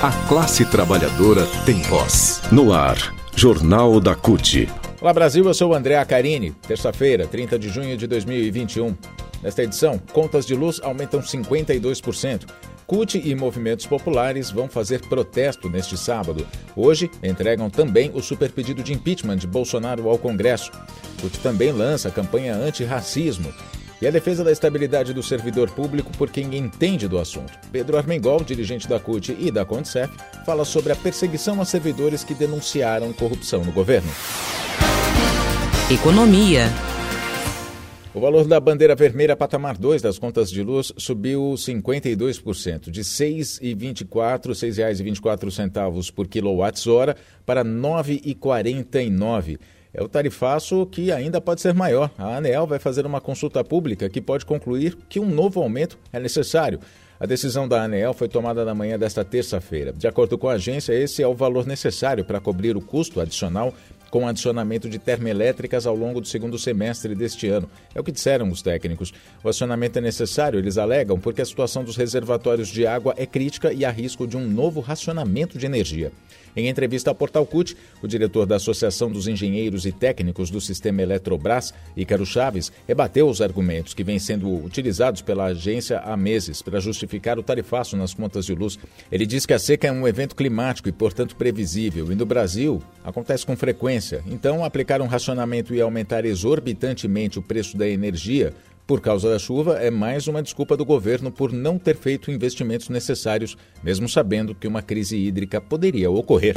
A classe trabalhadora tem voz. No ar, Jornal da CUT. Olá Brasil, eu sou o André Acarini. Terça-feira, 30 de junho de 2021. Nesta edição, contas de luz aumentam 52%. CUT e movimentos populares vão fazer protesto neste sábado. Hoje, entregam também o superpedido de impeachment de Bolsonaro ao Congresso. CUT também lança a campanha anti-racismo e a defesa da estabilidade do servidor público por quem entende do assunto. Pedro Armengol, dirigente da CUT e da Condicef, fala sobre a perseguição a servidores que denunciaram corrupção no governo. Economia. O valor da bandeira vermelha patamar 2 das contas de luz subiu 52%, de R$ 6,24, R$ 6,24 por quilowatt-hora para R$ 9,49. É o tarifaço que ainda pode ser maior. A ANEEL vai fazer uma consulta pública que pode concluir que um novo aumento é necessário. A decisão da ANEEL foi tomada na manhã desta terça-feira. De acordo com a agência, esse é o valor necessário para cobrir o custo adicional com adicionamento de termoelétricas ao longo do segundo semestre deste ano. É o que disseram os técnicos. O acionamento é necessário, eles alegam, porque a situação dos reservatórios de água é crítica e há risco de um novo racionamento de energia. Em entrevista ao Portal CUT, o diretor da Associação dos Engenheiros e Técnicos do Sistema Eletrobras, Ícaro Chaves, rebateu os argumentos que vêm sendo utilizados pela agência há meses para justificar o tarifaço nas contas de luz. Ele diz que a seca é um evento climático e, portanto, previsível, e no Brasil acontece com frequência. Então, aplicar um racionamento e aumentar exorbitantemente o preço da energia por causa da chuva, é mais uma desculpa do governo por não ter feito investimentos necessários, mesmo sabendo que uma crise hídrica poderia ocorrer.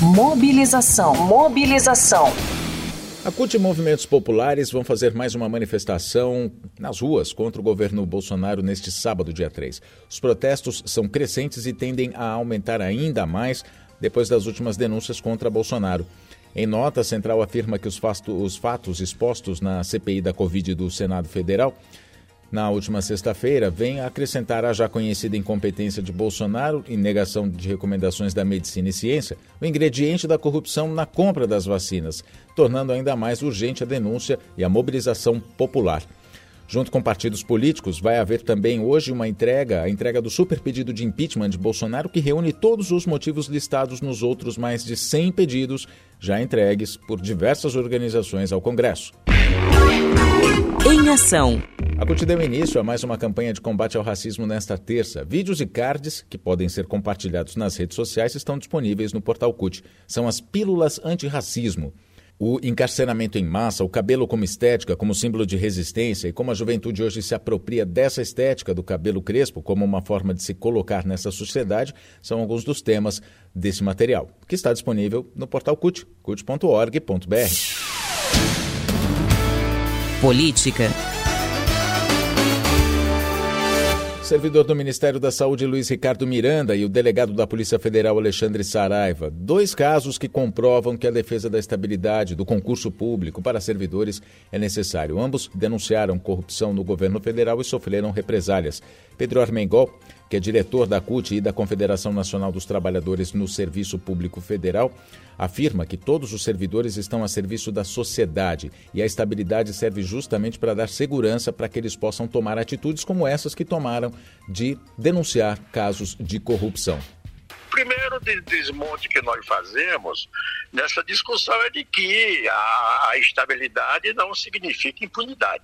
Mobilização. Mobilização. A CUT e movimentos populares vão fazer mais uma manifestação nas ruas contra o governo Bolsonaro neste sábado, dia 3. Os protestos são crescentes e tendem a aumentar ainda mais depois das últimas denúncias contra Bolsonaro. Em nota, a Central afirma que os, os fatos expostos na CPI da Covid do Senado Federal na última sexta-feira, vem acrescentar a já conhecida incompetência de Bolsonaro e negação de recomendações da medicina e ciência, o ingrediente da corrupção na compra das vacinas, tornando ainda mais urgente a denúncia e a mobilização popular. Junto com partidos políticos, vai haver também hoje uma entrega, a entrega do super pedido de impeachment de Bolsonaro, que reúne todos os motivos listados nos outros mais de 100 pedidos já entregues por diversas organizações ao Congresso. Em ação. A CUT deu início a mais uma campanha de combate ao racismo nesta terça. Vídeos e cards, que podem ser compartilhados nas redes sociais, estão disponíveis no portal CUT. São as pílulas antirracismo. O encarceramento em massa, o cabelo como estética, como símbolo de resistência e como a juventude hoje se apropria dessa estética do cabelo crespo como uma forma de se colocar nessa sociedade, são alguns dos temas desse material, que está disponível no portal CUT, cut.org.br. Política Servidor do Ministério da Saúde Luiz Ricardo Miranda e o delegado da Polícia Federal Alexandre Saraiva. Dois casos que comprovam que a defesa da estabilidade do concurso público para servidores é necessário. Ambos denunciaram corrupção no governo federal e sofreram represálias. Pedro Armengol, que é diretor da CUT e da Confederação Nacional dos Trabalhadores no Serviço Público Federal, afirma que todos os servidores estão a serviço da sociedade e a estabilidade serve justamente para dar segurança para que eles possam tomar atitudes como essas que tomaram de denunciar casos de corrupção primeiro desmonte que nós fazemos nessa discussão é de que a, estabilidade não significa impunidade.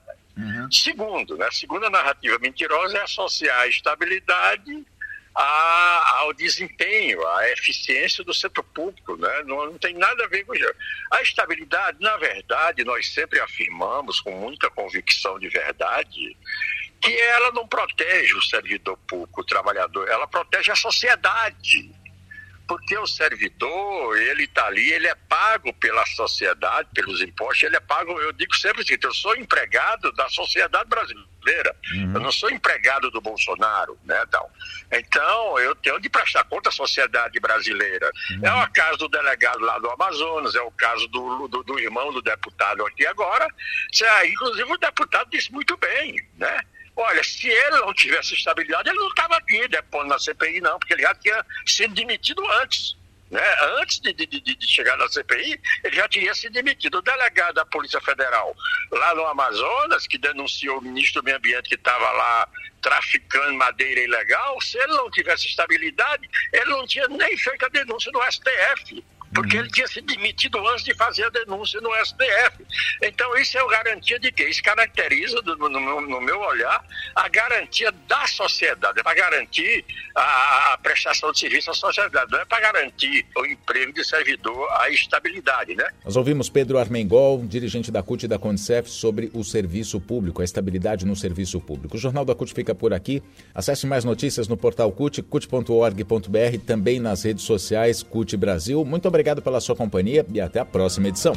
Segundo, né, a segunda narrativa mentirosa é associar a estabilidade a, ao desempenho, à eficiência do setor público. Né? Não, não, tem nada a ver com isso. A estabilidade, na verdade, nós sempre afirmamos com muita convicção de verdade que ela não protege o servidor público, o trabalhador, ela protege a sociedade porque o servidor, ele está ali, ele é pago pela sociedade, pelos impostos, ele é pago, eu digo sempre o seguinte, eu sou empregado da sociedade brasileira, uhum. eu não sou empregado do Bolsonaro, né, então, então eu tenho de prestar conta à sociedade brasileira. Uhum. É o caso do delegado lá do Amazonas, é o caso do, do, do irmão do deputado aqui agora, inclusive o deputado disse muito bem, né, Olha, se ele não tivesse estabilidade, ele não estava aqui depondo na CPI, não, porque ele já tinha sido demitido antes. né? Antes de, de, de, chegar na CPI, ele já tinha se demitido. O delegado da Polícia Federal lá no Amazonas, que denunciou o ministro do Meio Ambiente que estava lá traficando madeira ilegal, se ele não tivesse estabilidade, ele não tinha nem feito a denúncia no STF porque ele tinha se demitido antes de fazer a denúncia no STF. Então, isso é a garantia de quê? Isso caracteriza, no, no, no meu olhar, a garantia da sociedade, é para garantir a, a, prestação de serviço à sociedade, não é para garantir o emprego de servidor, a estabilidade, né? Nós ouvimos Pedro Armengol, dirigente da CUT e da Condicef, sobre o serviço público, a estabilidade no serviço público. O Jornal da CUT fica por aqui. Acesse mais notícias no portal CUT, cut.org.br, também nas redes sociais CUT Brasil. Muito obrigado obrigado pela sua companhia e até a próxima edição.